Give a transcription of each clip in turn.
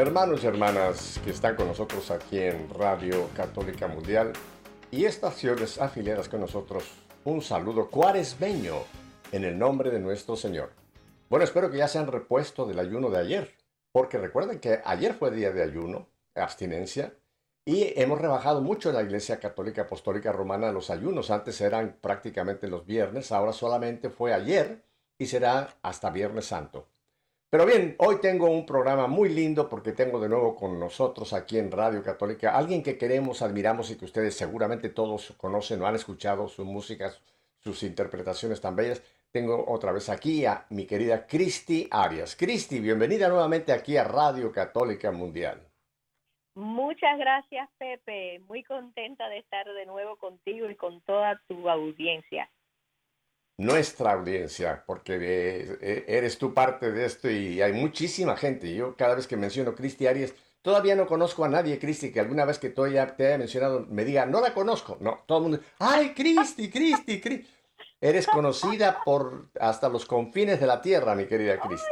Hermanos y hermanas que están con nosotros aquí en Radio Católica Mundial y estaciones afiliadas con nosotros, un saludo cuaresmeño en el nombre de nuestro Señor. Bueno, espero que ya se han repuesto del ayuno de ayer, porque recuerden que ayer fue día de ayuno, abstinencia, y hemos rebajado mucho en la Iglesia Católica Apostólica Romana los ayunos. Antes eran prácticamente los viernes, ahora solamente fue ayer y será hasta Viernes Santo. Pero bien, hoy tengo un programa muy lindo porque tengo de nuevo con nosotros aquí en Radio Católica alguien que queremos, admiramos y que ustedes seguramente todos conocen o han escuchado su música, sus interpretaciones tan bellas. Tengo otra vez aquí a mi querida Cristi Arias. Cristi, bienvenida nuevamente aquí a Radio Católica Mundial. Muchas gracias, Pepe. Muy contenta de estar de nuevo contigo y con toda tu audiencia nuestra audiencia, porque eh, eres tú parte de esto y hay muchísima gente. Yo cada vez que menciono Cristi Arias, todavía no conozco a nadie, Cristi, que alguna vez que tú te haya mencionado me diga, no la conozco. No, todo el mundo, ay, Cristi, Cristi, Cristi. Eres conocida por hasta los confines de la tierra, mi querida Cristi.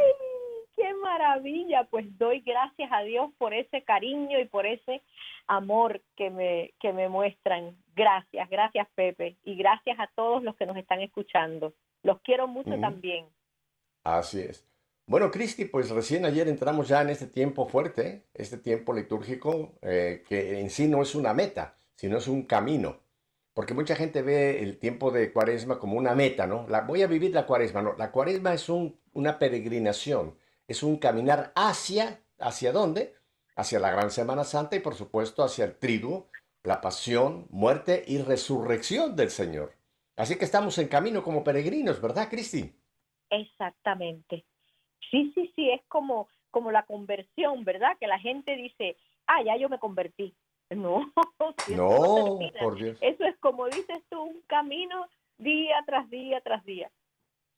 Pues doy gracias a Dios por ese cariño y por ese amor que me, que me muestran. Gracias, gracias Pepe. Y gracias a todos los que nos están escuchando. Los quiero mucho también. Así es. Bueno, Cristi, pues recién ayer entramos ya en este tiempo fuerte, este tiempo litúrgico, eh, que en sí no es una meta, sino es un camino. Porque mucha gente ve el tiempo de cuaresma como una meta, ¿no? La, voy a vivir la cuaresma, no. La cuaresma es un, una peregrinación, es un caminar hacia, ¿hacia dónde? hacia la gran Semana Santa y por supuesto hacia el triduo, la pasión, muerte y resurrección del Señor. Así que estamos en camino como peregrinos, ¿verdad, Cristi? Exactamente. Sí, sí, sí, es como, como la conversión, ¿verdad? Que la gente dice, ah, ya yo me convertí. No, no, por Dios. Eso es como dices tú, un camino día tras día tras día.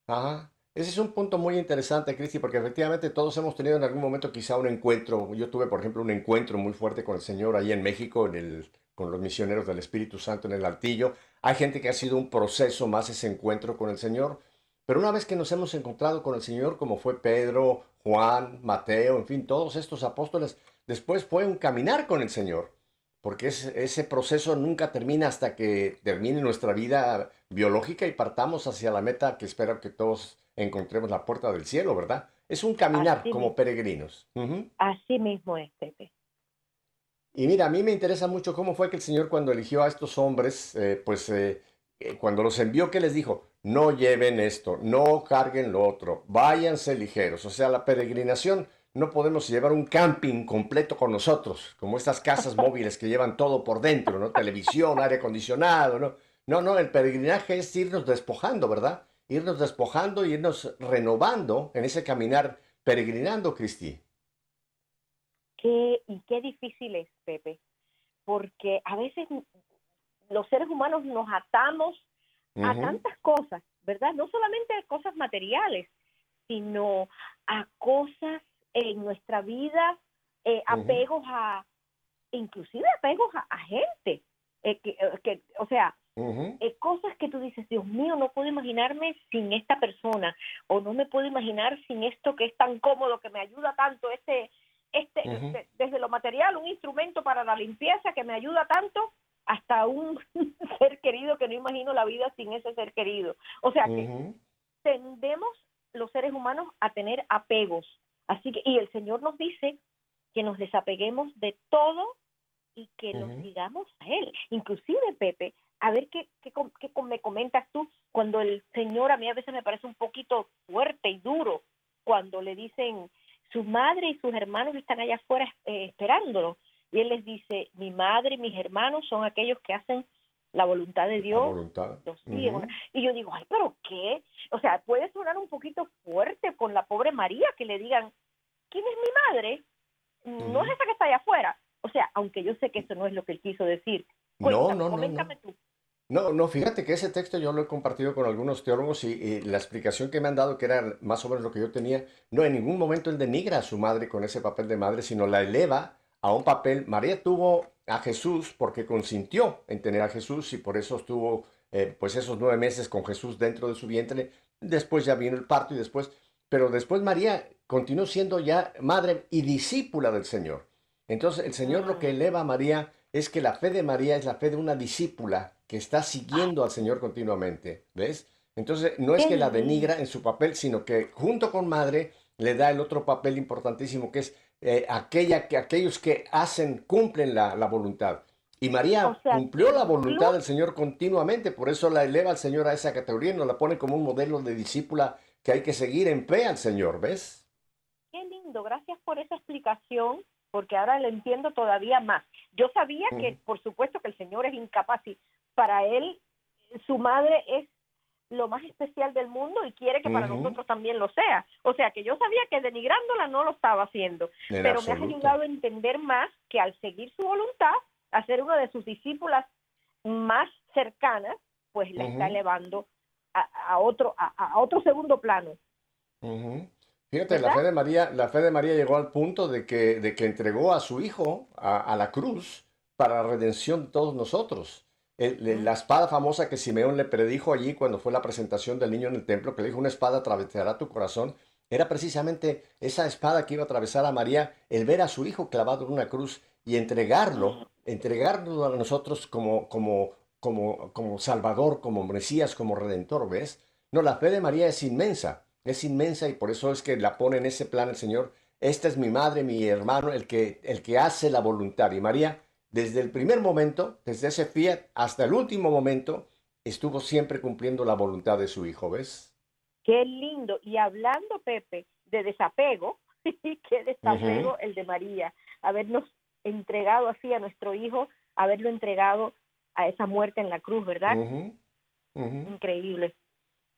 Ajá. Ese es un punto muy interesante, Cristi, porque efectivamente todos hemos tenido en algún momento quizá un encuentro. Yo tuve, por ejemplo, un encuentro muy fuerte con el Señor ahí en México, con los misioneros del Espíritu Santo en el Altillo. Hay gente que ha sido un proceso más ese encuentro con el Señor. Pero una vez que nos hemos encontrado con el Señor, como fue Pedro, Juan, Mateo, en fin, todos estos apóstoles, después fue un caminar con el Señor porque ese, proceso nunca termina hasta que termine nuestra vida biológica y partamos hacia la meta que espero que todos encontremos la puerta del cielo, ¿verdad? Es un caminar como peregrinos. Así mismo es, Pepe. Y mira, a mí me interesa mucho cómo fue que el Señor cuando eligió a estos hombres, eh, pues eh, eh, cuando los envió, ¿qué les dijo? No lleven esto, no carguen lo otro, váyanse ligeros. O sea, la peregrinación no podemos llevar un camping completo con nosotros, como estas casas móviles que llevan todo por dentro, ¿no? Televisión, aire acondicionado, ¿no? No, no, el peregrinaje es irnos despojando, ¿verdad? Irnos despojando y irnos renovando en ese caminar peregrinando, Cristi. Qué, y qué difícil es, Pepe, porque a veces los seres humanos nos atamos a tantas cosas, ¿verdad? No solamente a cosas materiales, sino a cosas en nuestra vida eh, apegos a, inclusive apegos a, gente, eh, que, eh, que, o sea, cosas que tú dices, Dios mío, no puedo imaginarme sin esta persona, o no me puedo imaginar sin esto que es tan cómodo, que me ayuda tanto, este, este, desde lo material, un instrumento para la limpieza que me ayuda tanto, hasta un ser querido que no imagino la vida sin ese ser querido. O sea que tendemos los seres humanos a tener apegos. Así que, y el Señor nos dice que nos desapeguemos de todo y que nos digamos a Él. Inclusive, Pepe, a ver qué, qué, me comentas tú cuando el Señor a mí a veces me parece un poquito fuerte y duro cuando le dicen su madre y sus hermanos están allá afuera eh, esperándolo. Y Él les dice, mi madre y mis hermanos son aquellos que hacen la voluntad de Dios. Y yo digo, ay, pero ¿qué? O sea, puede sonar un poquito fuerte con la pobre María que le digan, ¿quién es mi madre? no es esa que está allá afuera. O sea, aunque yo sé que eso no es lo que él quiso decir. no, no, no, no. Tú. No, no, fíjate que ese texto yo lo he compartido con algunos teólogos y, la explicación que me han dado, que era más o menos lo que yo tenía, no en ningún momento él denigra a su madre con ese papel de madre, sino la eleva a un papel. María tuvo a Jesús porque consintió en tener a Jesús y por eso estuvo eh, pues esos nueve meses con Jesús dentro de su vientre. Después ya vino el parto y después, pero después María continuó siendo ya madre y discípula del Señor. Entonces el Señor lo que eleva a María es que la fe de María es la fe de una discípula que está siguiendo al Señor continuamente, ¿ves? Entonces, no es que la denigra en su papel, sino que junto con madre le da el otro papel importantísimo, que es eh, aquella, que, aquellos que hacen, cumplen la, voluntad. Y María cumplió la voluntad del Señor continuamente, por eso la eleva al Señor a esa categoría, nos la pone como un modelo de discípula que hay que seguir en fe al Señor, ¿ves? Qué lindo, gracias por esa explicación, porque ahora lo entiendo todavía más. Yo sabía que, por supuesto, que el Señor es incapaz y para él su madre es lo más especial del mundo y quiere que para nosotros también lo sea. O sea que yo sabía que denigrándola no lo estaba haciendo, pero me ha ayudado a entender más que al seguir su voluntad, a ser una de sus discípulas más cercanas, pues la está elevando a, otro a, otro segundo plano. Fíjate, la fe de María, la fe de María llegó al punto de que, de que entregó a su hijo a, a la cruz para la redención de todos nosotros la espada famosa que Simeón le predijo allí cuando fue la presentación del niño en el templo, que le dijo una espada atravesará tu corazón, era precisamente esa espada que iba a atravesar a María, el ver a su hijo clavado en una cruz y entregarlo, entregarlo a nosotros como, como, como, como Salvador, como Mesías, como Redentor, ¿ves? No, la fe de María es inmensa, es inmensa y por eso es que la pone en ese plan el Señor. Esta es mi madre, mi hermano, el que, el que hace la voluntad. Y María desde el primer momento, desde ese fiat hasta el último momento, estuvo siempre cumpliendo la voluntad de su hijo, ¿ves? Qué lindo. Y hablando, Pepe, de desapego, qué desapego el de María, habernos entregado así a nuestro hijo, haberlo entregado a esa muerte en la cruz, ¿verdad? Increíble.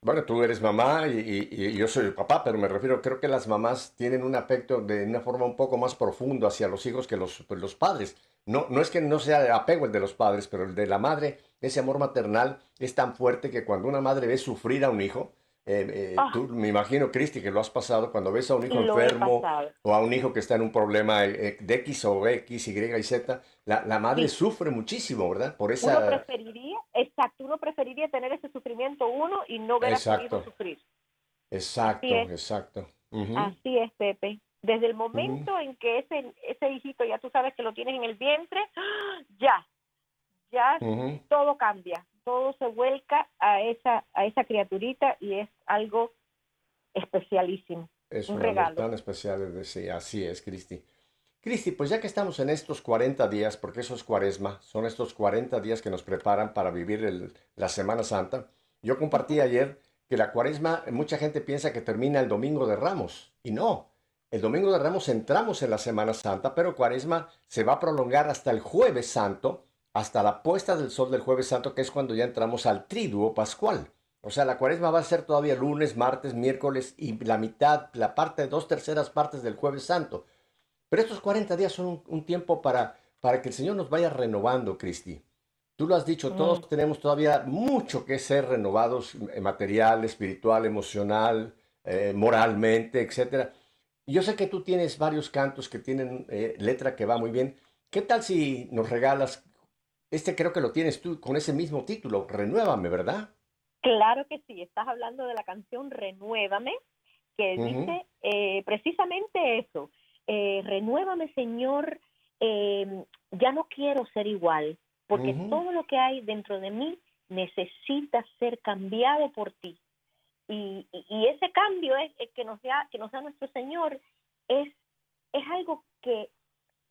Bueno, tú eres mamá y, yo soy el papá, pero me refiero, creo que las mamás tienen un afecto de una forma un poco más profundo hacia los hijos que los, pues, los padres. No, no es que no sea de apego el de los padres, pero el de la madre, ese amor maternal es tan fuerte que cuando una madre ve sufrir a un hijo, eh, eh, ah. tú, me imagino, Cristi, que lo has pasado cuando ves a un hijo enfermo o a un hijo que está en un problema eh, de X o X, Y y Z, la, la madre sufre muchísimo, ¿verdad? Por esa... Uno preferiría, exacto, uno preferiría tener ese sufrimiento uno y no ver a su hijo sufrir. Exacto, exacto. Así es, Pepe. Desde el momento en que ese, ese hijito ya tú sabes que lo tienes en el vientre, ya, ya todo cambia, todo se vuelca a esa, a esa criaturita y es algo especialísimo. Es un regalo. tan especial, así es, Cristi. Cristi, pues ya que estamos en estos 40 días, porque eso es cuaresma, son estos 40 días que nos preparan para vivir el, la Semana Santa, yo compartí ayer que la cuaresma, mucha gente piensa que termina el domingo de Ramos, y no, el domingo de Ramos entramos en la Semana Santa, pero Cuaresma se va a prolongar hasta el jueves santo, hasta la puesta del sol del jueves santo, que es cuando ya entramos al triduo pascual. O sea, la cuaresma va a ser todavía lunes, martes, miércoles y la mitad, la parte, dos terceras partes del jueves santo. Pero estos 40 días son un, tiempo para, para que el Señor nos vaya renovando, Cristi. Tú lo has dicho, todos mm. tenemos todavía mucho que ser renovados, eh, material, espiritual, emocional, eh, moralmente, etcétera. Yo sé que tú tienes varios cantos que tienen eh, letra que va muy bien. ¿Qué tal si nos regalas? Este creo que lo tienes tú con ese mismo título, Renuévame, ¿verdad? Claro que sí, estás hablando de la canción Renuévame, que dice eh, precisamente eso, eh, Renuévame Señor, em, ya no quiero ser igual, porque todo lo que hay dentro de mí necesita ser cambiado por ti. Y, ese cambio es, que nos da que nos da nuestro Señor es es algo que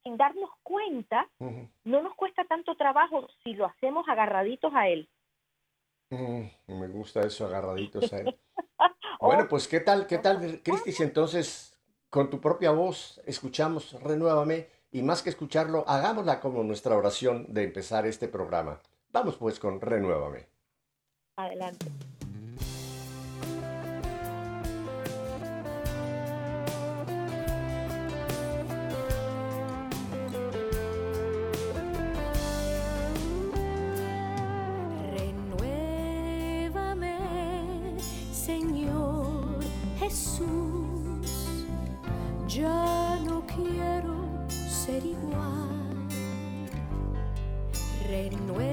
sin darnos cuenta no nos cuesta tanto trabajo si lo hacemos agarraditos a él. me gusta eso agarraditos a él. bueno, pues qué tal, qué tal, Cristis, entonces con tu propia voz escuchamos renuévame y más que escucharlo, hagámosla como nuestra oración de empezar este programa. Vamos pues con renuévame. Adelante. Renuévame,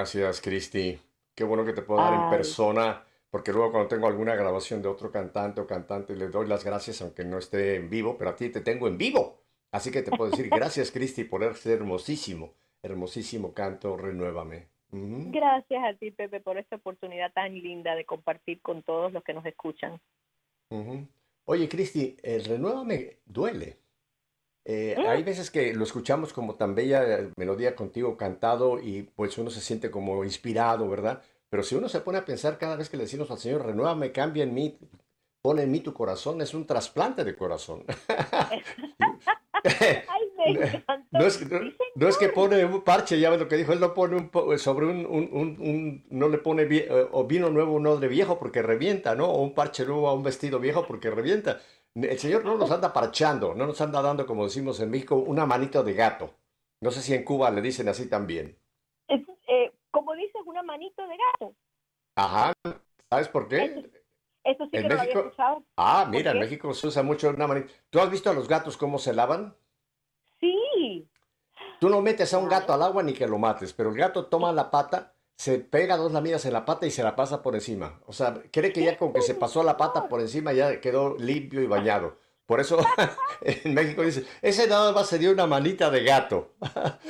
Gracias, Cristi. Qué bueno que te puedo dar en persona, porque luego cuando tengo alguna grabación de otro cantante o cantante, le doy las gracias, aunque no esté en vivo, pero a ti te tengo en vivo. Así que te puedo decir gracias, Cristi, por ese hermosísimo, hermosísimo canto, Renuévame. Gracias a ti, Pepe, por esta oportunidad tan linda de compartir con todos los que nos escuchan. Oye, Cristi, el Renuévame duele. Eh, Mm. hay veces que lo escuchamos como tan bella eh, melodía contigo cantado y pues uno se siente como inspirado, ¿verdad? Pero si uno se pone a pensar cada vez que le decimos al Señor, renuévame, cambia en mí, pone en mí tu corazón, es un trasplante de corazón. Ay, me encantó. No es, no, Sí, no es que pone un parche, ya ves lo que dijo, él no pone un, sobre un, un- un- un- no le pone vie- eh, o vino nuevo no de viejo porque revienta, ¿no? O un parche nuevo a un vestido viejo porque revienta. El Señor no nos anda parchando, no nos anda dando, como decimos en México, una manito de gato. No sé si en Cuba le dicen así también. Es, eh, como dices, una manito de gato. Ajá, ¿sabes por qué? Eso, eso sí En que no lo había México- escuchado. Ah, mira, en? México se usa mucho una manita. ¿Tú has visto a los gatos cómo se lavan? Sí. Tú no metes a un gato al agua ni que lo mates, pero el gato toma la pata, se pega dos lamidas en la pata y se la pasa por encima. O sea, cree que ya con que se pasó la pata por encima ya quedó limpio y bañado. Por eso en México dice, ese nada más se dio una manita de gato.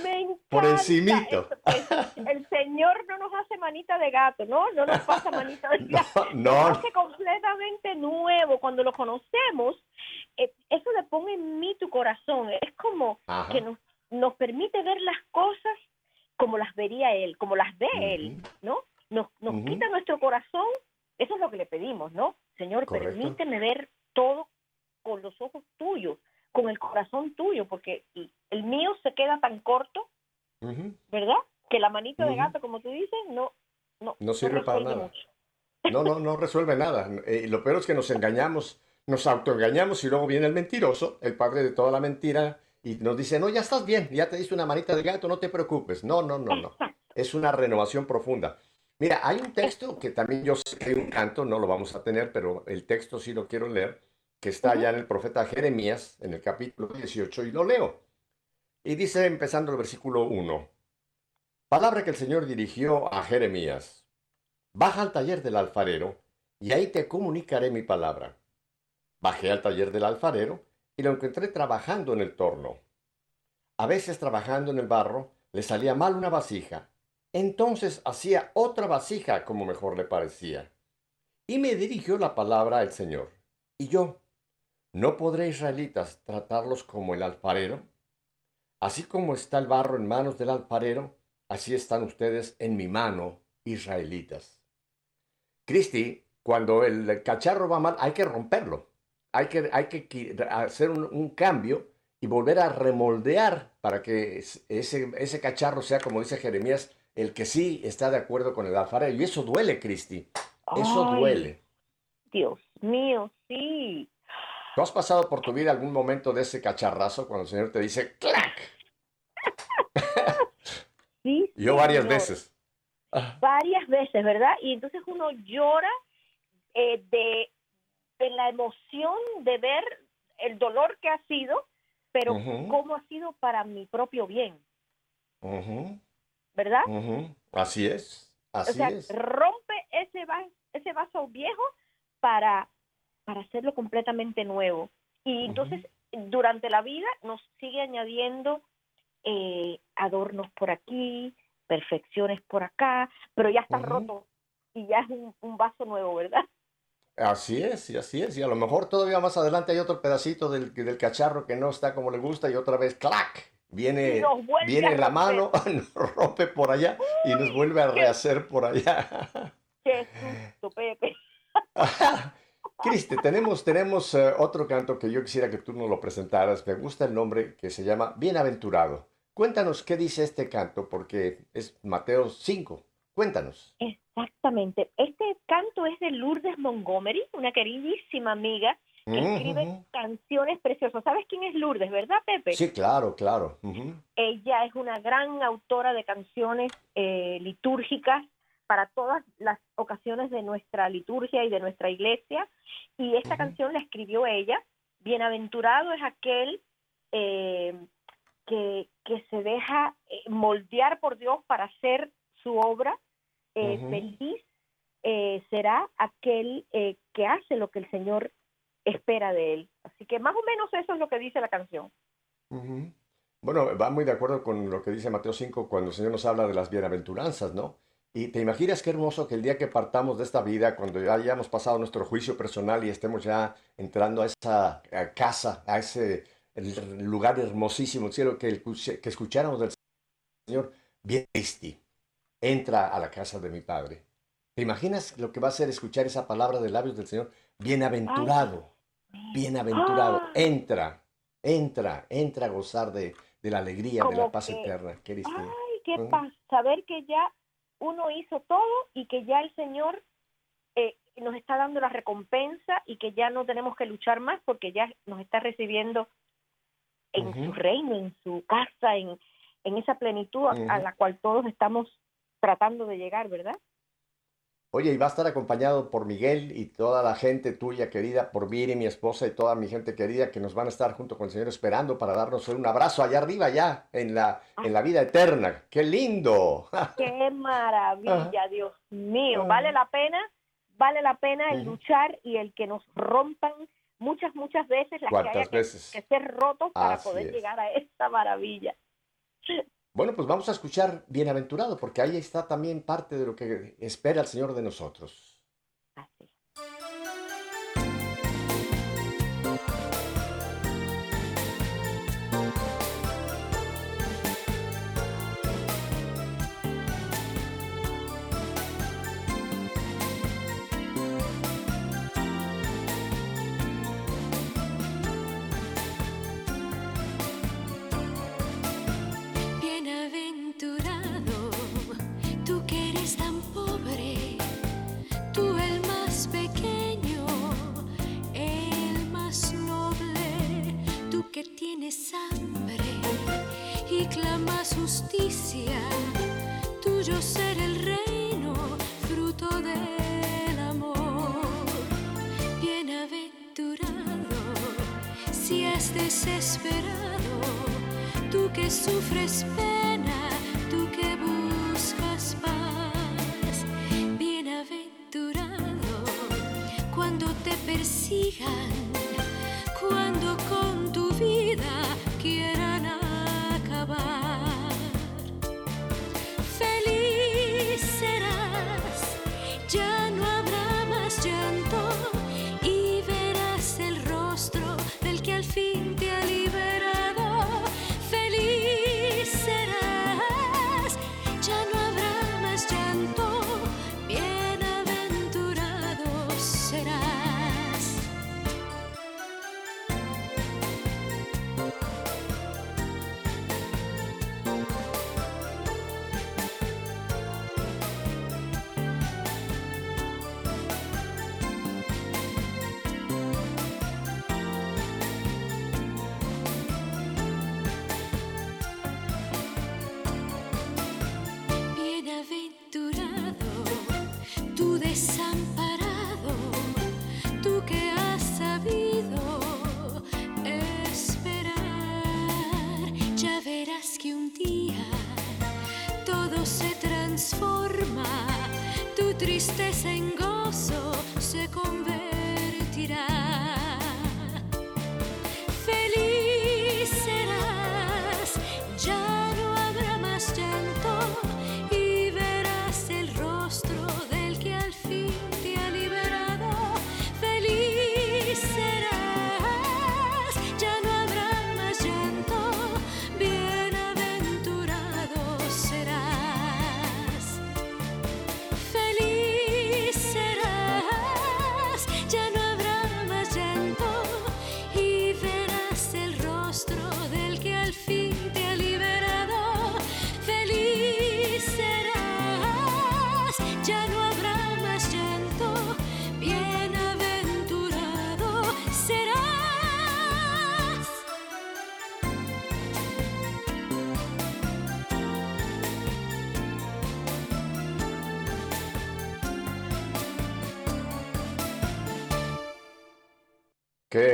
Me Por encimito. el Señor no nos hace manita de gato, ¿no? No nos pasa manita de No, gato. no, Nos hace completamente nuevo. Cuando lo conocemos, eh, eso le pone en mí tu corazón. Es como Ajá. que nos, nos permite ver las cosas como las vería Él, como las ve Él. ¿no? Nos, nos quita nuestro corazón. Eso es lo que le pedimos, ¿no? Señor, Correcto. permíteme ver todo con los ojos tuyos, con el corazón tuyo, porque el mío se queda tan corto. ¿verdad? Que la manito de gato, como tú dices, no, no, No sirve para resuelve nada. mucho. No, no, no resuelve nada. Eh, lo peor es que nos engañamos, nos autoengañamos y luego viene el mentiroso, el padre de toda la mentira, y nos dice, no, ya estás bien, ya te diste una manita de gato, no te preocupes. No, no, no, no. Es una renovación profunda. Mira, hay un texto que también yo sé que hay un canto, no lo vamos a tener, pero el texto sí lo quiero leer, que está allá en el profeta Jeremías, en el capítulo 18, y lo leo. Y dice, empezando el versículo 1, palabra que el Señor dirigió a Jeremías. Baja al taller del alfarero y ahí te comunicaré mi palabra. Bajé al taller del alfarero y lo encontré trabajando en el torno. A veces trabajando en el barro le salía mal una vasija. Entonces hacía otra vasija como mejor le parecía. Y me dirigió la palabra el Señor. Y yo, ¿no podré israelitas tratarlos como el alfarero? Así como está el barro en manos del alfarero, así están ustedes en mi mano, israelitas. Cristi, cuando el cacharro va mal, hay que romperlo. Hay que, hay que qui- hacer un, un cambio y volver a remoldear para que es- ese, ese cacharro sea, como dice Jeremías, el que sí está de acuerdo con el alfarero. Y eso duele, Cristi. Eso Ay, duele. Dios mío, sí. ¿Tú has pasado por tu vida algún momento de ese cacharrazo cuando el Señor te dice ¡clac! Sí, Yo varias señor. veces. Ah, Varias veces, ¿verdad? Y entonces uno llora eh, de, de la emoción de ver el dolor que ha sido, pero cómo ha sido para mi propio bien, ¿verdad? Así es. o Así sea, es. rompe ese vaso, ese vaso viejo para, para hacerlo completamente nuevo. Y entonces, durante la vida nos sigue añadiendo eh, adornos por aquí, perfecciones por acá, pero ya está roto y ya es un, un vaso nuevo, ¿verdad? Así es, y así es. Y a lo mejor todavía más adelante hay otro pedacito del, del cacharro que no está como le gusta y otra vez ¡clac! Viene, viene la mano, nos rompe por allá y nos vuelve a qué- rehacer por allá. Qué susto, Pepe. Cristi, tenemos, tenemos eh, otro canto que yo quisiera que tú nos lo presentaras. Me gusta el nombre que se llama Bienaventurado. Cuéntanos qué dice este canto, porque es Mateo 5. Cuéntanos. Exactamente. Este canto es de Lourdes Montgomery, una queridísima amiga que escribe canciones preciosas. ¿Sabes quién es Lourdes, verdad, Pepe? Sí, claro, claro. Ella es una gran autora de canciones eh, litúrgicas para todas las ocasiones de nuestra liturgia y de nuestra iglesia. Y esta canción la escribió ella. Bienaventurado es aquel eh, que, que se deja eh, moldear por Dios para hacer su obra. Eh. Feliz eh, será aquel eh, que hace lo que el Señor espera de él. Así que más o menos eso es lo que dice la canción. Bueno, va muy de acuerdo con lo que dice Mateo 5 cuando el Señor nos habla de las bienaventuranzas, ¿no? Y te imaginas qué hermoso que el día que partamos de esta vida, cuando ya hayamos pasado nuestro juicio personal y estemos ya entrando a esa a casa, a ese lugar hermosísimo, el cielo, que, el- que escucháramos del Señor, bien entra a la casa de mi Padre. ¿Te imaginas lo que va a ser escuchar esa palabra de labios del Señor? Bienaventurado, bienaventurado, Ah. entra, entra, entra a gozar de, de la alegría, de la paz que- eterna. ¿Qué? Ay, qué paz. Saber que ya uno hizo todo y que ya el Señor eh, nos está dando la recompensa y que ya no tenemos que luchar más porque ya nos está recibiendo en su reino, en su casa, en, en esa plenitud a, la cual todos estamos tratando de llegar, ¿verdad? Oye, y va a estar acompañado por Miguel y toda la gente tuya querida, por Viri, mi esposa y toda mi gente querida que nos van a estar junto con el Señor esperando para darnos un abrazo allá arriba, ya en la, en la vida eterna. ¡Qué lindo! Qué maravilla, Dios mío. Ajá. Vale la pena, vale la pena el luchar y el que nos rompan muchas, muchas veces las que haya ¿Cuántas que, veces? que ser rotos para Así poder es. llegar a esta maravilla. Bueno, pues vamos a escuchar Bienaventurado, porque ahí está también parte de lo que espera el Señor de nosotros. Bienaventurado, tú que eres tan pobre, tú el más pequeño, el más noble, tú que tienes hambre y clamas justicia, tuyo ser el reino, fruto del amor. Bienaventurado, si es desesperado, tú que sufres tristeza en gozo se convertirá. Feliz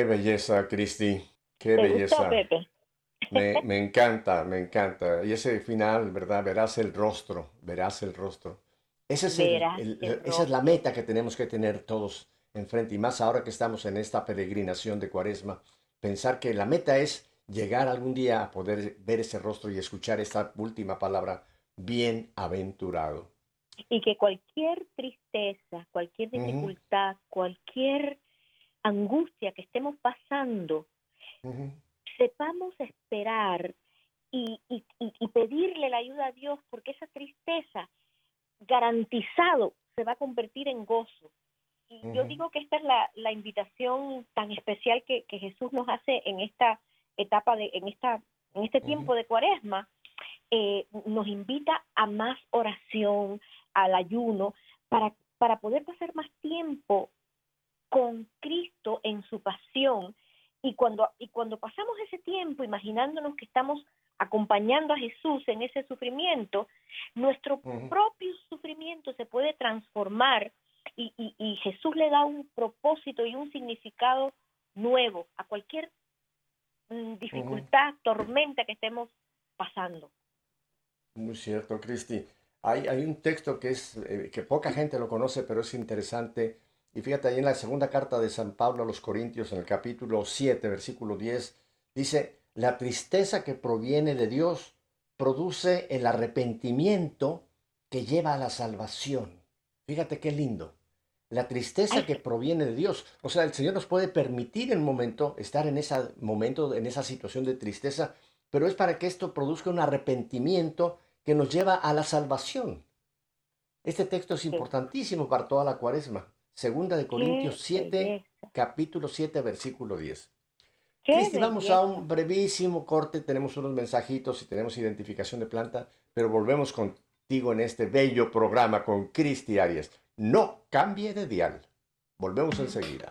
belleza, Cristi, qué ¿Te belleza. Me, me encanta, me encanta. Y ese final, ¿verdad? Verás el rostro, verás el rostro. Ese es el- el- esa es la meta que tenemos que tener todos enfrente. Y más ahora que estamos en esta peregrinación de Cuaresma, pensar que la meta es llegar algún día a poder ver ese rostro y escuchar esta última palabra, bienaventurado. y que cualquier tristeza, cualquier dificultad, cualquier angustia que estemos pasando, sepamos esperar y, y- y- y pedirle la ayuda a Dios, porque esa tristeza garantizado se va a convertir en gozo. Y yo digo que esta es la, la invitación tan especial que, que Jesús nos hace en esta etapa de, en esta, en este tiempo de Cuaresma, eh, nos invita a más oración, al ayuno, para, para poder pasar más tiempo con Cristo en su pasión. Y cuando, y cuando pasamos ese tiempo imaginándonos que estamos acompañando a Jesús en ese sufrimiento, nuestro propio sufrimiento se puede transformar y, y- y Jesús le da un propósito y un significado nuevo a cualquier mm, dificultad, tormenta que estemos pasando. Muy cierto, Cristi. Hay, hay un texto que es eh, que poca gente lo conoce, pero es interesante. Y fíjate, ahí en la segunda carta de San Pablo a los Corintios, en el capítulo 7, versículo 10, dice, la tristeza que proviene de Dios produce el arrepentimiento que lleva a la salvación. Fíjate qué lindo. La tristeza que proviene de Dios. O sea, el Señor nos puede permitir en un momento estar en ese momento, en esa situación de tristeza, pero es para que esto produzca un arrepentimiento que nos lleva a la salvación. Este texto es importantísimo para toda la cuaresma. Segunda de Corintios 7, capítulo 7, versículo 10. Cristi, vamos a un brevísimo corte, tenemos unos mensajitos y tenemos identificación de planta, pero volvemos contigo en este bello programa con Cristi Arias. No cambie de dial. Volvemos enseguida.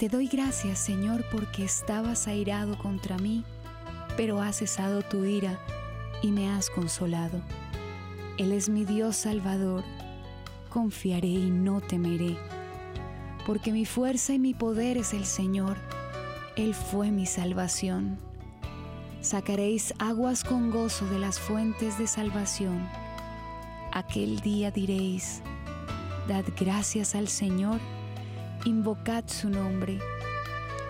Te doy gracias, Señor, porque estabas airado contra mí, pero has cesado tu ira y me has consolado. Él es mi Dios Salvador, confiaré y no temeré, porque mi fuerza y mi poder es el Señor, Él fue mi salvación. Sacaréis aguas con gozo de las fuentes de salvación. Aquel día diréis, dad gracias al Señor, invocad su nombre,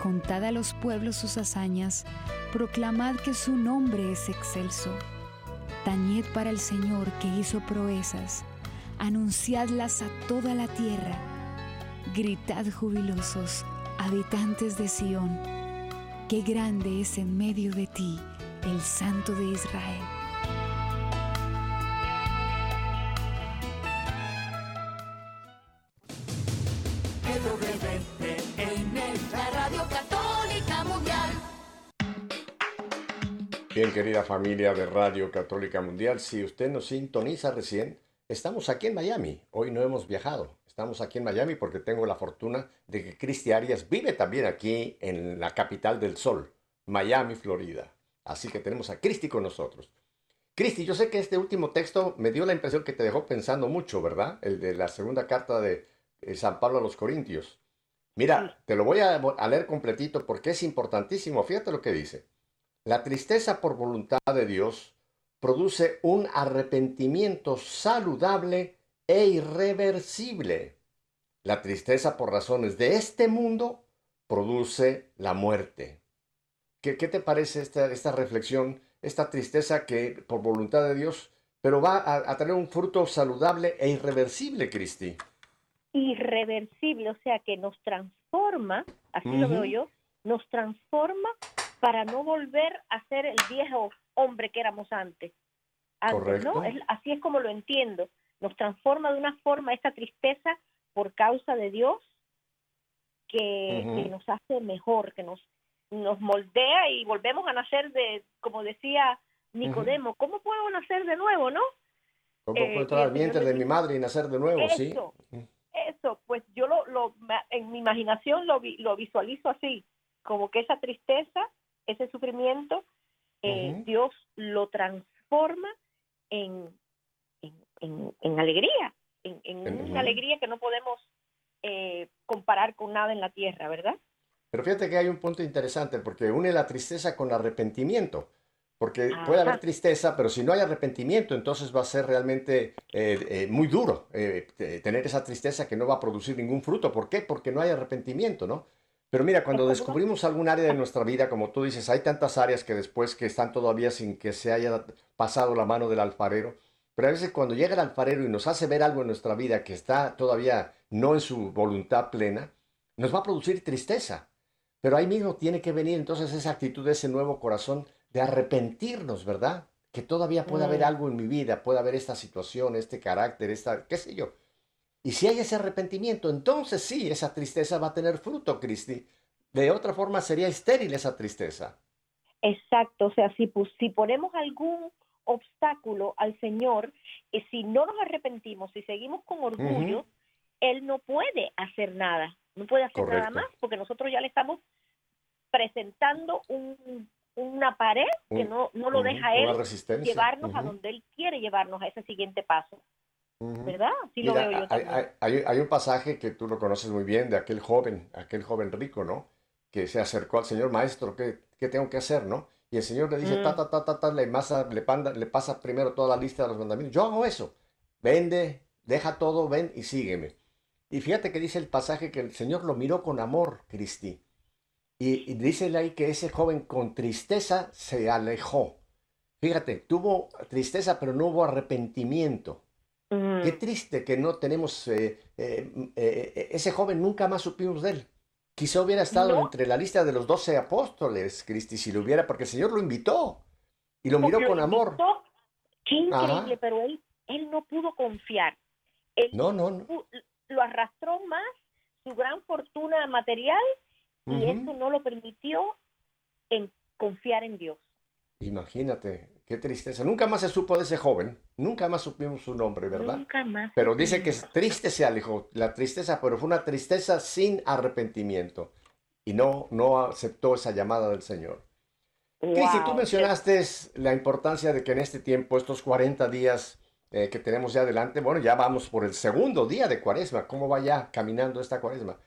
contad a los pueblos sus hazañas, proclamad que su nombre es excelso. Tañed para el Señor que hizo proezas, anunciadlas a toda la tierra. Gritad jubilosos, habitantes de Sión, qué grande es en medio de ti el Santo de Israel. Querida familia de Radio Católica Mundial, si usted nos sintoniza recién, estamos aquí en Miami. Hoy no hemos viajado. Estamos aquí en Miami porque tengo la fortuna de que Cristi Arias vive también aquí en la capital del sol, Miami, Florida. Así que tenemos a Cristi con nosotros. Cristi, yo sé que este último texto me dio la impresión que te dejó pensando mucho, ¿verdad? El de la segunda carta de eh, San Pablo a los Corintios. Mira, te lo voy a leer completito porque es importantísimo. Fíjate lo que dice. La tristeza por voluntad de Dios produce un arrepentimiento saludable e irreversible. La tristeza por razones de este mundo produce la muerte. ¿Qué, te parece esta, esta, reflexión, esta tristeza que por voluntad de Dios, pero va a, tener un fruto saludable e irreversible, Cristi? Irreversible, o sea que nos transforma, así lo veo yo, nos transforma para no volver a ser el viejo hombre que éramos antes. ¿no? así es como lo entiendo. Nos transforma de una forma esta tristeza por causa de Dios que, nos hace mejor, que nos, nos moldea y volvemos a nacer de, como decía Nicodemo, ¿cómo puedo nacer de nuevo, no? ¿Cómo puedo eh, entrar al vientre de mi madre y nacer de nuevo? Eso, sí. Eso, pues yo lo, lo, en mi imaginación lo, lo visualizo así, como que esa tristeza ese sufrimiento, eh, Dios lo transforma en, en, alegría, en, una alegría que no podemos eh, comparar con nada en la tierra, ¿verdad? Pero fíjate que hay un punto interesante porque une la tristeza con arrepentimiento. Porque puede haber tristeza, pero si no hay arrepentimiento, entonces va a ser realmente eh, muy duro tener esa tristeza que no va a producir ningún fruto. ¿Por qué? Porque no hay arrepentimiento, ¿no? Pero mira, cuando descubrimos algún área de nuestra vida, como tú dices, hay tantas áreas que después que están todavía sin que se haya pasado la mano del alfarero, pero a veces cuando llega el alfarero y nos hace ver algo en nuestra vida que está todavía no en su voluntad plena, nos va a producir tristeza. Pero ahí mismo tiene que venir entonces esa actitud, ese nuevo corazón de arrepentirnos, ¿verdad? Que todavía puede haber algo en mi vida, puede haber esta situación, este carácter, esta, qué sé yo. Y si hay ese arrepentimiento, entonces sí, esa tristeza va a tener fruto, Cristi. De otra forma sería estéril esa tristeza. Exacto, o sea, si, ponemos algún obstáculo al Señor, y si no nos arrepentimos, si seguimos con orgullo. Él no puede hacer nada, no puede hacer nada más, porque nosotros ya le estamos presentando un, una pared que no, no lo deja Él llevarnos a donde Él quiere llevarnos a ese siguiente paso, ¿verdad? Así lo veo yo hay, también. hay- hay- hay un pasaje que tú lo conoces muy bien de aquel joven, aquel joven rico, ¿no? Que se acercó al Señor, maestro, ¿qué, qué tengo que hacer, no? Y el Señor le dice, Mm. ta, ta, ta, ta, ta, le, masa- le, panda- le pasa primero toda la lista de los mandamientos. Yo hago eso. Vende, deja todo, ven y sígueme. Y fíjate que dice el pasaje que el Señor lo miró con amor, Cristi. Y, y dice ahí que ese joven con tristeza se alejó. Fíjate, tuvo tristeza, pero no hubo arrepentimiento. Mm. Qué triste que no tenemos, eh, eh, eh, ese joven nunca más supimos de él. Quizá hubiera estado No. entre la lista de los doce apóstoles, Cristi, si lo hubiera, porque el Señor lo invitó y lo miró con amor. invitó, Qué increíble, Ajá. pero él, él no pudo confiar. Él No, no, no. lo arrastró más su gran fortuna material y eso no lo permitió en confiar en Dios. Imagínate, qué tristeza. Nunca más se supo de ese joven, nunca más supimos su nombre, ¿verdad? Nunca más. Pero dice que es triste se alejó, la tristeza, pero fue una tristeza sin arrepentimiento y no, no aceptó esa llamada del Señor. Cristi, tú Wow. mencionaste la importancia de que en este tiempo, estos 40 días eh, que tenemos ya adelante, bueno, ya vamos por el segundo día de cuaresma. ¿Cómo va ya caminando esta cuaresma?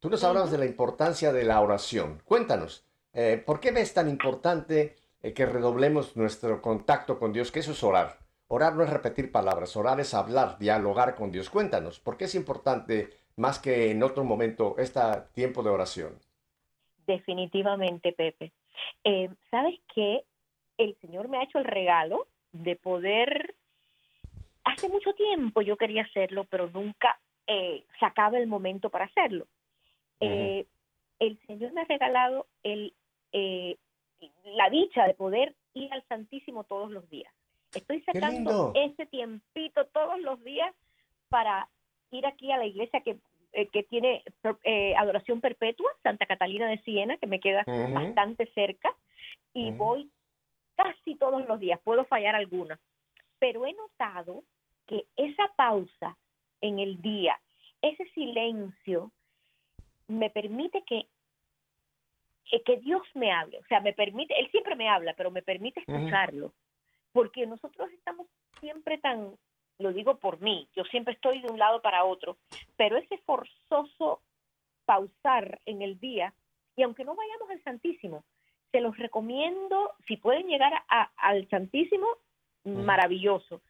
Tú nos hablabas de la importancia de la oración. Cuéntanos, eh, ¿por qué ves tan importante eh, que redoblemos nuestro contacto con Dios? Que eso es orar. Orar no es repetir palabras, orar es hablar, dialogar con Dios. Cuéntanos, ¿por qué es importante más que en otro momento este tiempo de oración? Definitivamente, Pepe. Eh, ¿Sabes qué? El Señor me ha hecho el regalo de poder... Hace mucho tiempo yo quería hacerlo, pero nunca eh, sacaba el momento para hacerlo. Eh, el Señor me ha regalado el, eh, la dicha de poder ir al Santísimo todos los días. Estoy ¡Qué sacando ese tiempito todos los días para ir aquí a la iglesia que, eh, que tiene eh, adoración perpetua, Santa Catalina de Siena, que me queda bastante cerca, y voy casi todos los días, puedo fallar alguna, pero he notado que esa pausa en el día, ese silencio, me permite que, que, que Dios me hable, o sea, me permite, Él siempre me habla, pero me permite escucharlo, porque nosotros estamos siempre tan, lo digo por mí, yo siempre estoy de un lado para otro, pero ese forzoso pausar en el día, y aunque no vayamos al Santísimo, se los recomiendo, si pueden llegar a- al Santísimo, maravilloso,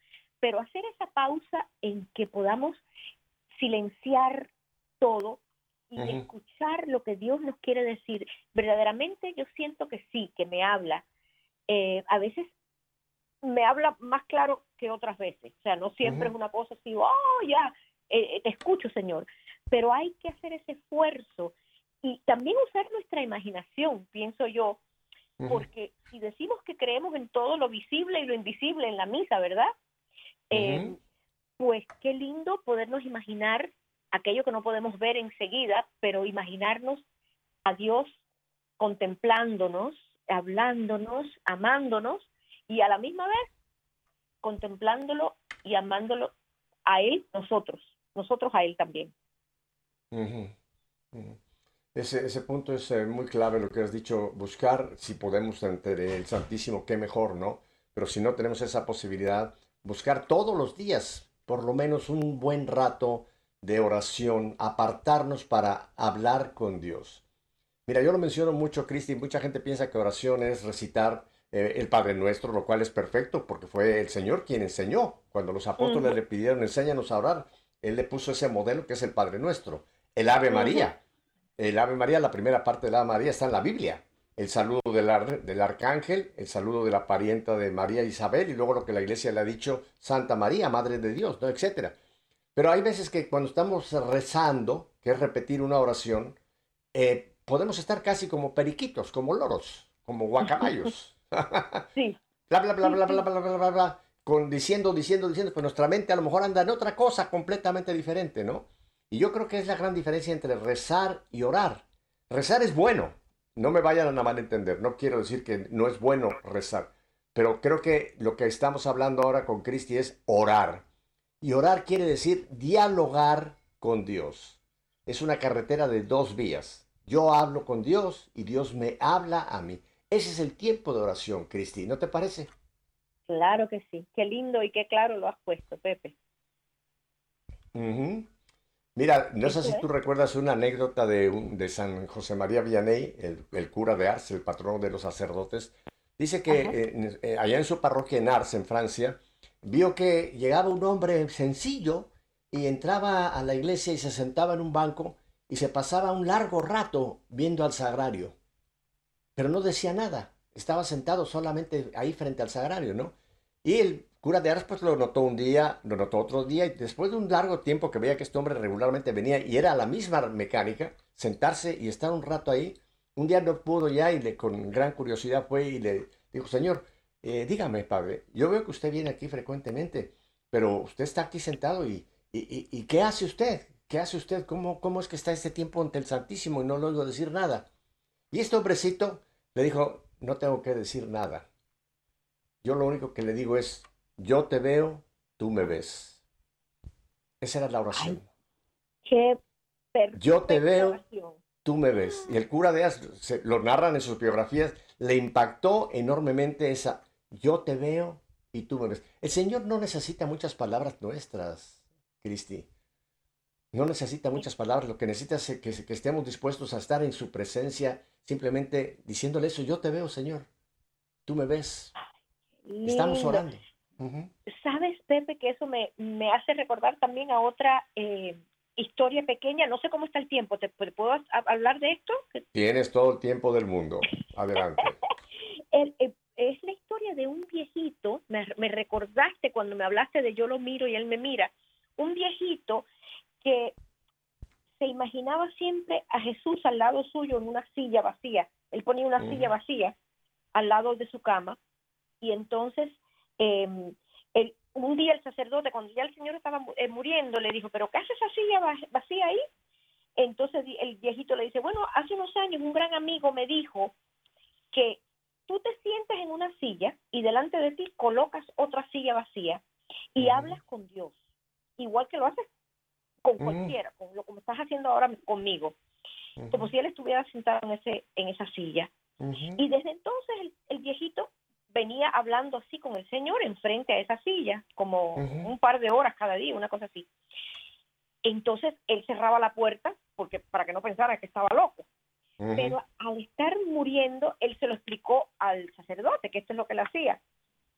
pero hacer esa pausa en que podamos silenciar todo y escuchar lo que Dios nos quiere decir. Verdaderamente yo siento que sí, que me habla. Eh, a veces me habla más claro que otras veces. O sea, no siempre es una cosa así, oh, ya, eh, eh, te escucho, Señor. Pero hay que hacer ese esfuerzo y también usar nuestra imaginación, pienso yo, porque si decimos que creemos en todo lo visible y lo invisible en la misa, ¿verdad? Eh, Ujú. pues qué lindo podernos imaginar aquello que no podemos ver enseguida, pero imaginarnos a Dios contemplándonos, hablándonos, amándonos y a la misma vez contemplándolo y amándolo a Él, nosotros, nosotros a Él también. Ese, ese punto es eh, muy clave lo que has dicho, buscar si podemos entre el Santísimo, qué mejor, ¿no? Pero si no tenemos esa posibilidad, buscar todos los días, por lo menos un buen rato de oración, apartarnos para hablar con Dios. Mira, yo lo menciono mucho, Cristi, mucha gente piensa que oración es recitar eh, el Padre Nuestro, lo cual es perfecto porque fue el Señor quien enseñó. Cuando los apóstoles le pidieron, enséñanos a orar, Él le puso ese modelo que es el Padre Nuestro. El Ave. María. el Ave María, la primera parte del Ave María está en la Biblia. El saludo del, del arcángel, el saludo de la parienta de María Isabel y luego lo que la iglesia le ha dicho, Santa María, Madre de Dios, ¿no? etcétera. Pero hay veces que cuando estamos rezando, que es repetir una oración, eh, podemos estar casi como periquitos, como loros, como guacamayos. sí. bla, bla, bla, bla, bla, bla, bla, bla, bla, con diciendo, diciendo, diciendo, pues nuestra mente a lo mejor anda en otra cosa completamente diferente, ¿no? Y yo creo que es la gran diferencia entre rezar y orar. Rezar es bueno, no me vayan a malentender, no quiero decir que no es bueno rezar, pero creo que lo que estamos hablando ahora con Cristi es orar. Y orar quiere decir dialogar con Dios. Es una carretera de dos vías. Yo hablo con Dios y Dios me habla a mí. Ese es el tiempo de oración, Cristi, ¿no te parece? Claro que sí. Qué lindo y qué claro lo has puesto, Pepe. Mira, no sé si tú recuerdas una anécdota de, de San José María Vianney, el, cura de Ars, el patrón de los sacerdotes. Dice que eh, allá en su parroquia en Ars, en Francia, vio que llegaba un hombre sencillo y entraba a la iglesia y se sentaba en un banco y se pasaba un largo rato viendo al sagrario. Pero no decía nada, estaba sentado solamente ahí frente al sagrario, ¿no? Y el cura de Ars pues lo notó un día, lo notó otro día y después de un largo tiempo que veía que este hombre regularmente venía y era la misma mecánica, sentarse y estar un rato ahí, un día no pudo ya y le, con gran curiosidad fue y le dijo, señor, eh, dígame, padre, yo veo que usted viene aquí frecuentemente, pero usted está aquí sentado y, y, ¿qué hace usted? ¿Qué hace usted? ¿Cómo, ¿Cómo es que está este tiempo ante el Santísimo y no le oigo decir nada? Y este hombrecito le dijo, no tengo que decir nada. Yo lo único que le digo es, yo te veo, tú me ves. Esa era la oración. qué yo te veo, tú me ves. Y el cura de As, lo narran en sus biografías, le impactó enormemente esa, yo te veo y tú me ves. El Señor no necesita muchas palabras nuestras, Cristi. No necesita muchas palabras, lo que necesita es que, que, estemos dispuestos a estar en su presencia, simplemente diciéndole eso, yo te veo, Señor, tú me ves. Estamos orando. ¿Sabes, Pepe, que eso me, me hace recordar también a otra eh, historia pequeña? No sé cómo está el tiempo, ¿te, puedo hablar de esto? Tienes todo el tiempo del mundo. Adelante. Eh, es la historia de un viejito, me, recordaste cuando me hablaste de yo lo miro y él me mira, un viejito que se imaginaba siempre a Jesús al lado suyo en una silla vacía. Él ponía una silla vacía al lado de su cama y entonces em, un día el sacerdote, cuando ya el Señor estaba eh, muriendo, le dijo, pero ¿qué hace esa silla vacía ahí? Entonces el viejito le dice, bueno, hace unos años un gran amigo me dijo que tú te sientes en una silla y delante de ti colocas otra silla vacía y hablas con Dios, igual que lo haces con cualquiera, con lo como estás haciendo ahora conmigo, como si él estuviera sentado en ese en esa silla. Y desde entonces el, viejito venía hablando así con el Señor enfrente a esa silla, como un par de horas cada día, una cosa así. Entonces él cerraba la puerta porque para que no pensara que estaba loco. Pero al estar muriendo, él se lo explicó al sacerdote, que esto es lo que le hacía.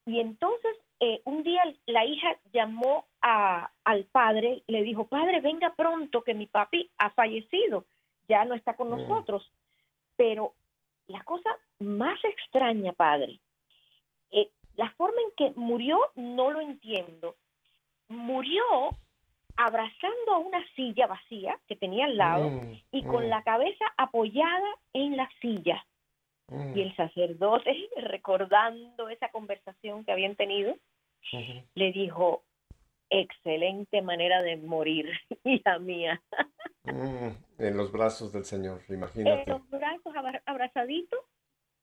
Y entonces eh, un día la hija llamó a, al padre, le dijo, padre, venga pronto que mi papi ha fallecido, ya no está con nosotros. Pero la cosa más extraña, padre, eh, la forma en que murió no lo entiendo. Murió abrazando a una silla vacía que tenía al lado mm, y con mm. la cabeza apoyada en la silla. Y el mm. sacerdote, recordando esa conversación que habían tenido, le dijo, excelente manera de morir, hija mía. en los brazos del Señor, imagínate. En los brazos abrazaditos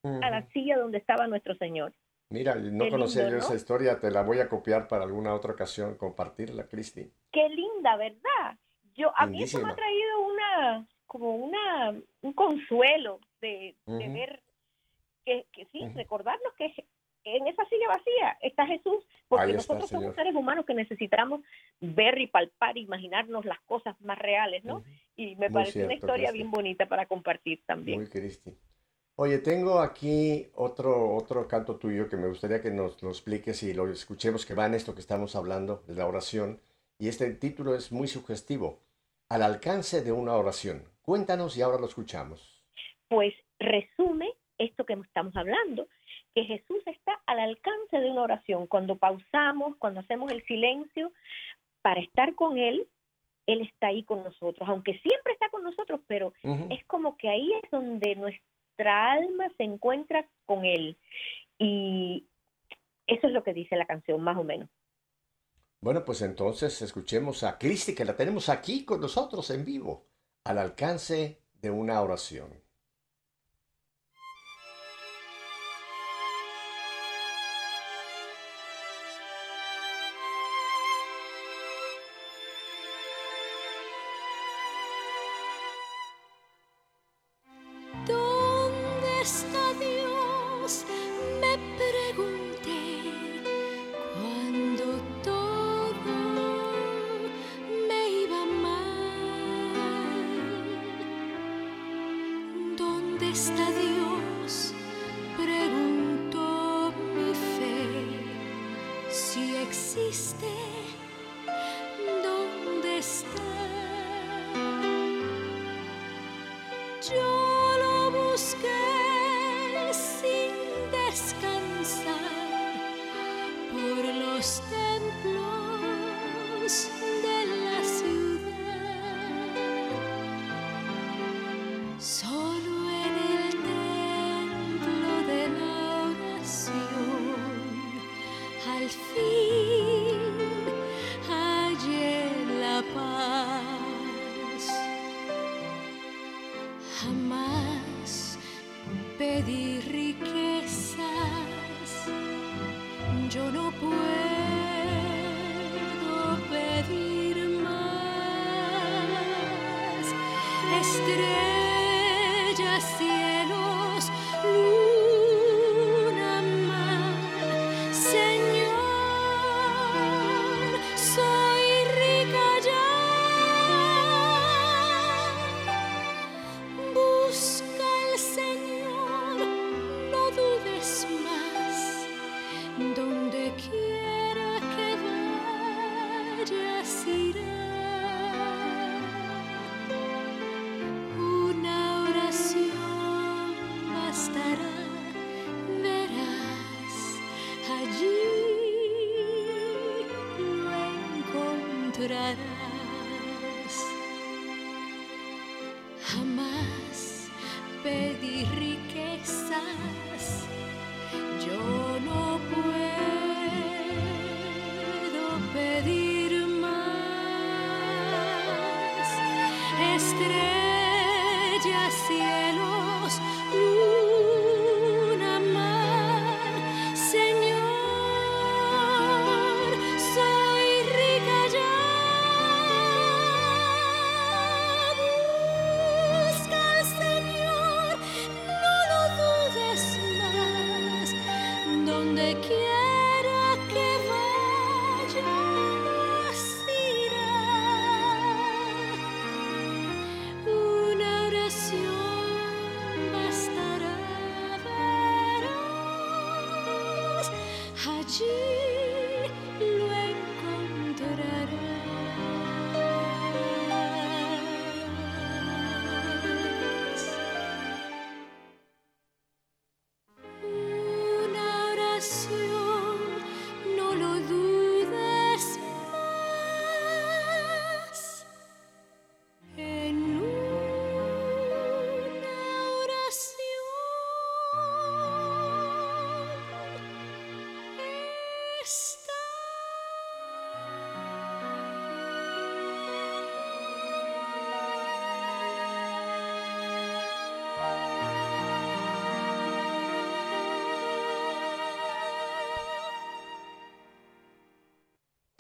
a la silla donde estaba nuestro Señor. Mira, no conocía yo esa historia, te la voy a copiar para alguna otra ocasión, compartirla, Cristi. Qué linda, ¿verdad? Yo a mí eso me ha traído una como una un consuelo de, ver que, sí, recordarnos que en esa silla vacía está Jesús, porque nosotros somos seres humanos que necesitamos ver y palpar, imaginarnos las cosas más reales, ¿no? Y me parece una historia bien bonita para compartir también. Muy Cristi. Oye, tengo aquí otro, otro canto tuyo que me gustaría que nos lo expliques y lo escuchemos, que va en esto que estamos hablando, de la oración. Y este título es muy sugestivo, Al alcance de una oración. Cuéntanos y ahora lo escuchamos. Pues resume esto que estamos hablando, que Jesús está al alcance de una oración. Cuando pausamos, cuando hacemos el silencio para estar con Él, Él está ahí con nosotros, aunque siempre está con nosotros, pero es como que ahí es donde nuestra alma se encuentra con Él. Y eso es lo que dice la canción, más o menos. Bueno, pues entonces escuchemos a Cristi, que la tenemos aquí con nosotros en vivo, al alcance de una oración.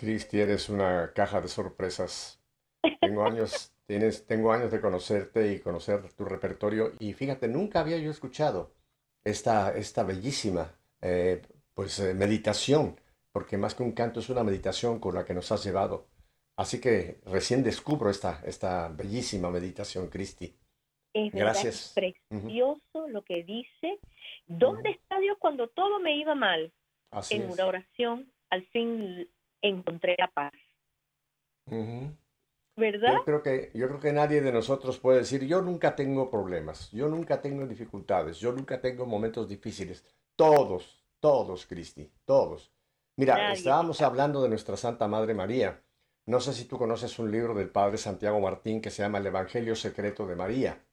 Cristi, eres una caja de sorpresas. Tengo años, tienes, tengo años de conocerte y conocer tu repertorio y fíjate, nunca había yo escuchado esta, esta bellísima eh, pues, eh, meditación, porque más que un canto es una meditación con la que nos has llevado. Así que recién descubro esta, esta bellísima meditación, Cristi. Es Gracias. precioso lo que dice. ¿Dónde está Dios cuando todo me iba mal? en una oración, al fin encontré la paz. ¿verdad? Yo creo, que, yo creo que nadie de nosotros puede decir, yo nunca tengo problemas, yo nunca tengo dificultades, yo nunca tengo momentos difíciles. Todos, todos, Cristi, todos. Mira, Nadie. estábamos hablando de nuestra Santa Madre María. No sé si tú conoces un libro del Padre Santiago Martín que se llama El Evangelio Secreto de María.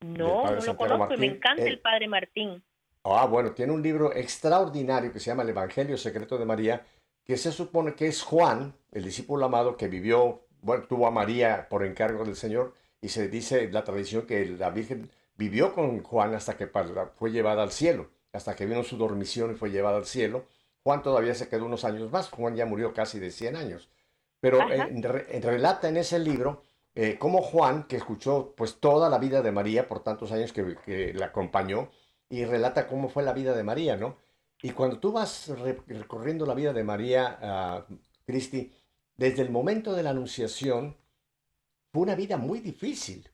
No, no lo Santiago conozco y me encanta el Padre Martín. Ah, bueno, tiene un libro extraordinario que se llama El Evangelio Secreto de María, que se supone que es Juan, el discípulo amado que vivió, bueno, tuvo a María por encargo del Señor, y se dice la tradición que la Virgen vivió con Juan hasta que fue llevada al cielo, hasta que vino su dormición y fue llevada al cielo. Juan todavía se quedó unos años más, Juan ya murió casi de 100 años. Pero re- relata en ese libro eh, cómo Juan, que escuchó pues toda la vida de María por tantos años que, que la acompañó, y relata cómo fue la vida de María, ¿no? Y cuando tú vas re- recorriendo la vida de María, ah, Cristi, desde el momento de la Anunciación, fue una vida muy difícil.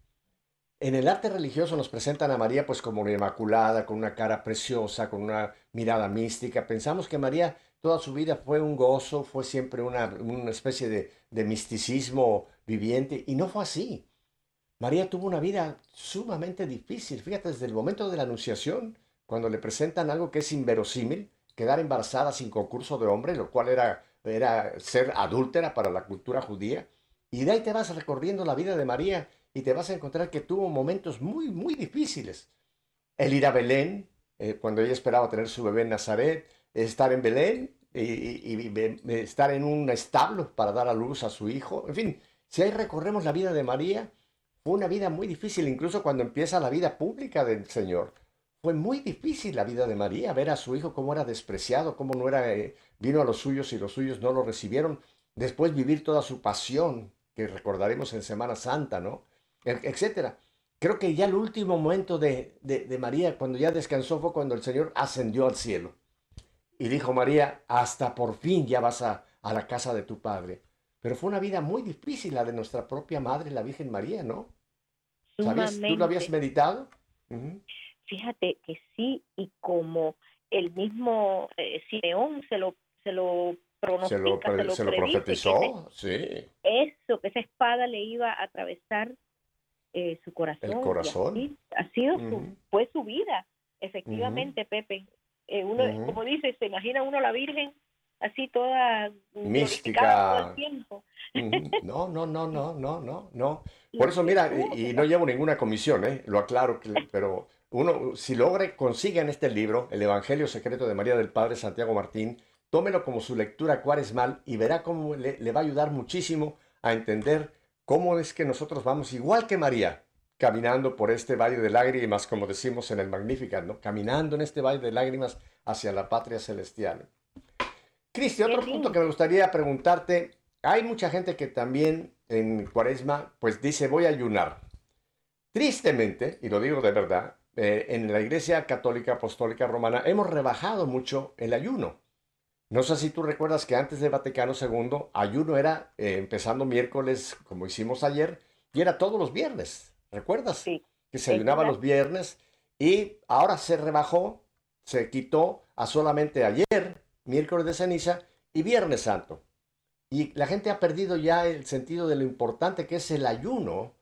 En el arte religioso nos presentan a María pues como una inmaculada, con una cara preciosa, con una mirada mística. Pensamos que María toda su vida fue un gozo, fue siempre una, una especie de, de misticismo viviente, y no fue así. María tuvo una vida sumamente difícil. Fíjate, desde el momento de la Anunciación, cuando le presentan algo que es inverosímil, quedar embarazada sin concurso de hombre, lo cual era, era ser adúltera para la cultura judía. Y de ahí te vas recorriendo la vida de María y te vas a encontrar que tuvo momentos muy, muy difíciles. El ir a Belén, eh, cuando ella esperaba tener su bebé en Nazaret, estar en Belén y, estar en un establo para dar a luz a su hijo. En fin, si ahí recorremos la vida de María, fue una vida muy difícil, incluso cuando empieza la vida pública del Señor. Fue muy difícil la vida de María, ver a su hijo cómo era despreciado, cómo no era, eh, vino a los suyos y los suyos no lo recibieron. Después vivir toda su pasión, que recordaremos en Semana Santa, ¿no? E- Etcétera. Creo que ya el último momento de, de, de María, cuando ya descansó, fue cuando el Señor ascendió al cielo. Y dijo María, hasta por fin ya vas a, a la casa de tu padre. Pero fue una vida muy difícil la de nuestra propia madre, la Virgen María, ¿no? ¿Sabías? ¿Tú lo habías meditado? Fíjate que sí, y como el mismo eh, Simeón se lo, se lo Se lo, se lo, se profetizó, sí. eso, que esa espada le iba a atravesar eh, su corazón. y corazón. ha sido su, fue su vida, efectivamente, Pepe. Eh, uno, como dice, se imagina uno la Virgen así toda Mística. todo el tiempo. No, no, no, no, no, no, no. Por eso, mira, y, y no llevo ninguna comisión, ¿eh? Lo aclaro, que- pero uno, si logra, consigan este libro, El Evangelio Secreto de María del Padre Santiago Martín, tómelo como su lectura cuaresmal y verá cómo le, le va a ayudar muchísimo a entender cómo es que nosotros vamos, igual que María, caminando por este valle de lágrimas, como decimos en el Magnificat, ¿no? Caminando en este valle de lágrimas hacia la patria celestial. Cristi, otro punto que me gustaría preguntarte, hay mucha gente que también en cuaresma, pues dice, voy a ayunar. Tristemente, y lo digo de verdad, eh, en la Iglesia Católica Apostólica Romana hemos rebajado mucho el ayuno. No sé si tú recuerdas que antes de Vaticano II, ayuno era eh, empezando miércoles, como hicimos ayer, y era todos los viernes. ¿Recuerdas? Sí, que se ayunaba los viernes y ahora se rebajó, se quitó a solamente ayer, miércoles de ceniza y viernes santo. Y la gente ha perdido ya el sentido de lo importante que es el ayuno,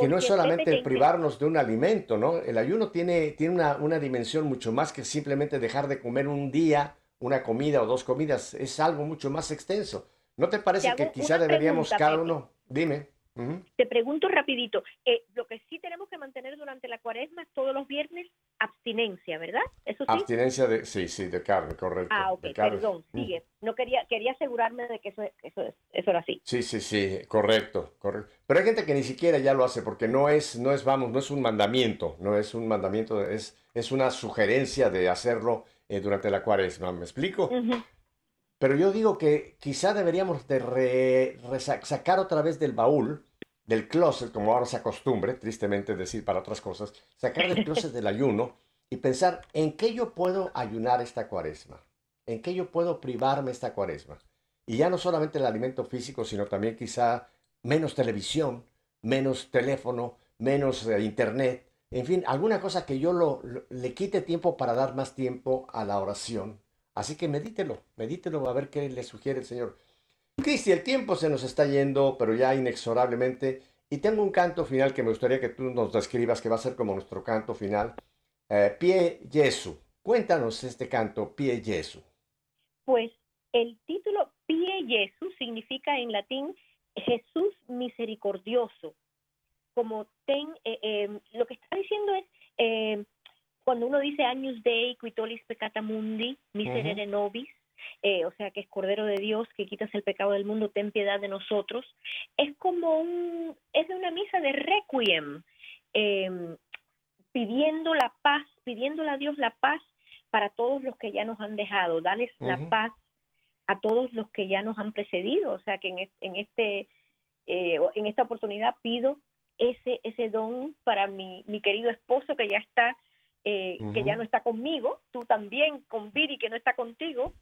que no es solamente que- privarnos de un alimento, ¿no? El ayuno tiene, tiene una, una dimensión mucho más que simplemente dejar de comer un día, una comida o dos comidas, es algo mucho más extenso. ¿No te parece que quizá deberíamos pregunta, cada uno, dime, Te pregunto rapidito, eh, lo que sí tenemos que mantener durante la cuaresma es todos los viernes abstinencia, ¿verdad? Eso sí. abstinencia de, sí, sí, de carne, correcto. ah, ok, de carne. perdón, Mm. sigue. No quería quería asegurarme de que eso, eso, es- eso era así. Sí, sí, sí, correcto, correcto. Pero hay gente que ni siquiera ya lo hace porque no es, no es, vamos, no es un mandamiento, no es un mandamiento, es, es una sugerencia de hacerlo eh, durante la cuaresma, ¿me explico? Pero yo digo que quizá deberíamos de re- sacar otra vez del baúl, del closet, como ahora se acostumbre, tristemente decir para otras cosas, sacar del closet del ayuno y pensar en qué yo puedo ayunar esta cuaresma, en qué yo puedo privarme esta cuaresma. Y ya no solamente el alimento físico, sino también quizá menos televisión, menos teléfono, menos eh, internet, en fin, alguna cosa que yo lo- le quite tiempo para dar más tiempo a la oración. Así que medítelo, medítelo a ver qué le sugiere el Señor. Cristi, el tiempo se nos está yendo, pero ya inexorablemente. Y tengo un canto final que me gustaría que tú nos describas, que va a ser como nuestro canto final. Eh, Pie Jesu. Cuéntanos este canto, Pie Jesu. Pues el título Pie Jesu significa en latín Jesús misericordioso. Como ten, eh, eh, lo que está diciendo es, eh, cuando uno dice Agnus Dei, quitolis peccata mundi, miserere nobis, o sea que es Cordero de Dios que quitas el pecado del mundo, ten piedad de nosotros, es como un, es de una misa de requiem, pidiendo la paz, pidiéndole a Dios la paz para todos los que ya nos han dejado, darles la paz a todos los que ya nos han precedido, o sea que en, en este eh, en esta oportunidad pido ese ese don para mi, mi querido esposo que ya está eh, que ya no está conmigo, tú también con Viri que no está contigo,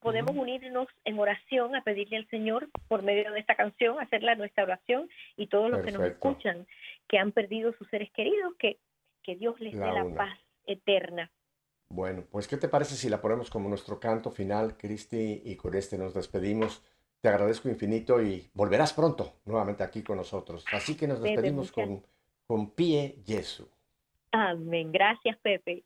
podemos unirnos en oración a pedirle al Señor por medio de esta canción, hacerla nuestra oración y todos los que nos escuchan que han perdido sus seres queridos, que, que Dios les dé la paz eterna. Bueno, pues ¿qué te parece si la ponemos como nuestro canto final, Cristi? Y con este nos despedimos. Te agradezco infinito y volverás pronto nuevamente aquí con nosotros. Así que nos despedimos con, con Pie Jesu. Amén. Gracias, Pepe.